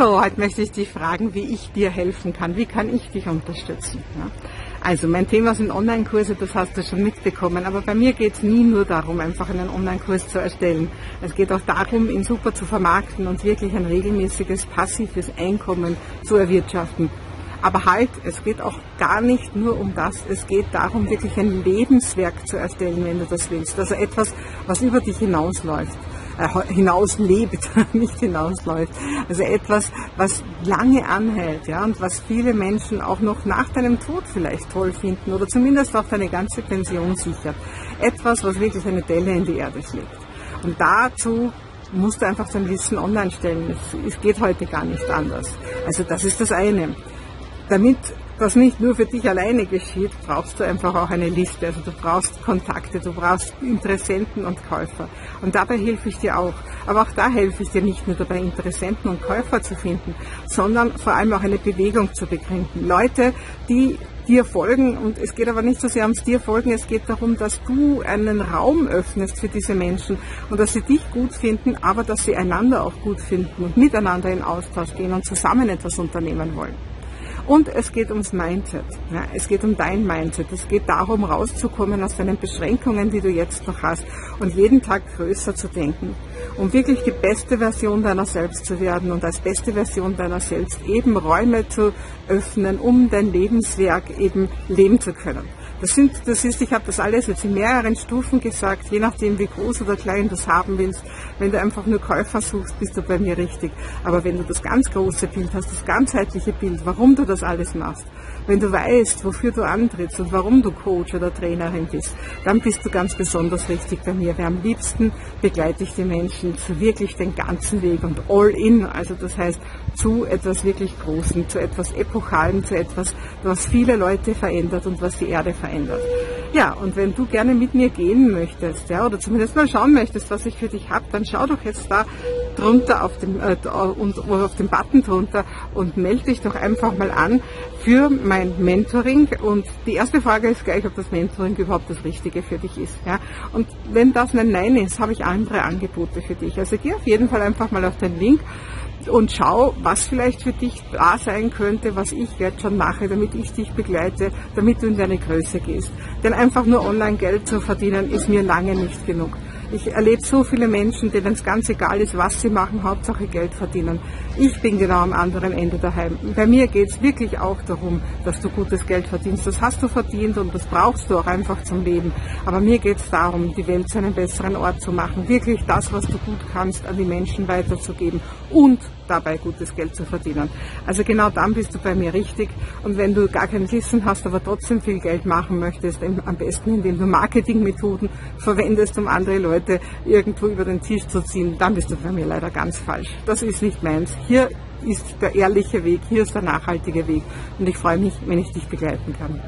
So, heute möchte ich dich fragen, wie ich dir helfen kann. Wie kann ich dich unterstützen? Ja? Also mein Thema sind Online-Kurse, das hast du schon mitbekommen. Aber bei mir geht es nie nur darum, einfach einen Online-Kurs zu erstellen. Es geht auch darum, ihn super zu vermarkten und wirklich ein regelmäßiges passives Einkommen zu erwirtschaften. Aber halt, es geht auch gar nicht nur um das. Es geht darum, wirklich ein Lebenswerk zu erstellen, wenn du das willst. Also etwas, was über dich hinausläuft hinauslebt, nicht hinausläuft. Also etwas, was lange anhält, ja, und was viele Menschen auch noch nach deinem Tod vielleicht toll finden oder zumindest auch deine ganze Pension sichert. Etwas, was wirklich eine Delle in die Erde schlägt. Und dazu musst du einfach dein Wissen online stellen. Es, es geht heute gar nicht anders. Also das ist das eine. Damit das nicht nur für dich alleine geschieht, brauchst du einfach auch eine Liste. Also du brauchst Kontakte, du brauchst Interessenten und Käufer. Und dabei helfe ich dir auch. Aber auch da helfe ich dir nicht nur dabei, Interessenten und Käufer zu finden, sondern vor allem auch eine Bewegung zu begründen. Leute, die dir folgen und es geht aber nicht so sehr ums dir folgen, es geht darum, dass du einen Raum öffnest für diese Menschen und dass sie dich gut finden, aber dass sie einander auch gut finden und miteinander in Austausch gehen und zusammen etwas unternehmen wollen. Und es geht ums Mindset. Ja, es geht um dein Mindset. Es geht darum, rauszukommen aus deinen Beschränkungen, die du jetzt noch hast und jeden Tag größer zu denken. Um wirklich die beste Version deiner selbst zu werden und als beste Version deiner selbst eben Räume zu öffnen, um dein Lebenswerk eben leben zu können. Das sind, das ist, ich habe das alles jetzt in mehreren Stufen gesagt, je nachdem wie groß oder klein du es haben willst. Wenn du einfach nur Käufer suchst, bist du bei mir richtig. Aber wenn du das ganz große Bild hast, das ganzheitliche Bild, warum du das alles machst, wenn du weißt, wofür du antrittst und warum du Coach oder Trainerin bist, dann bist du ganz besonders richtig bei mir. Weil am liebsten begleite ich die Menschen zu wirklich den ganzen Weg und all in. Also das heißt, zu etwas wirklich Großen, zu etwas Epochalen, zu etwas, was viele Leute verändert und was die Erde verändert. Ja, und wenn du gerne mit mir gehen möchtest, ja, oder zumindest mal schauen möchtest, was ich für dich habe, dann schau doch jetzt da drunter auf dem, äh, und, auf dem Button drunter und melde dich doch einfach mal an für mein Mentoring. Und die erste Frage ist gleich, ob das Mentoring überhaupt das Richtige für dich ist. Ja. Und wenn das ein Nein ist, habe ich andere Angebote für dich. Also geh auf jeden Fall einfach mal auf den Link und schau, was vielleicht für dich da sein könnte, was ich jetzt schon mache, damit ich dich begleite, damit du in deine Größe gehst. Denn einfach nur online Geld zu verdienen, ist mir lange nicht genug. Ich erlebe so viele Menschen, denen es ganz egal ist, was sie machen, Hauptsache Geld verdienen. Ich bin genau am anderen Ende daheim. Bei mir geht es wirklich auch darum, dass du gutes Geld verdienst. Das hast du verdient und das brauchst du auch einfach zum Leben. Aber mir geht es darum, die Welt zu einem besseren Ort zu machen. Wirklich das, was du gut kannst, an die Menschen weiterzugeben und dabei gutes Geld zu verdienen. Also genau dann bist du bei mir richtig. Und wenn du gar kein Wissen hast, aber trotzdem viel Geld machen möchtest, am besten indem du Marketingmethoden verwendest, um andere Leute irgendwo über den Tisch zu ziehen, dann bist du bei mir leider ganz falsch. Das ist nicht meins. Hier ist der ehrliche Weg, hier ist der nachhaltige Weg. Und ich freue mich, wenn ich dich begleiten kann.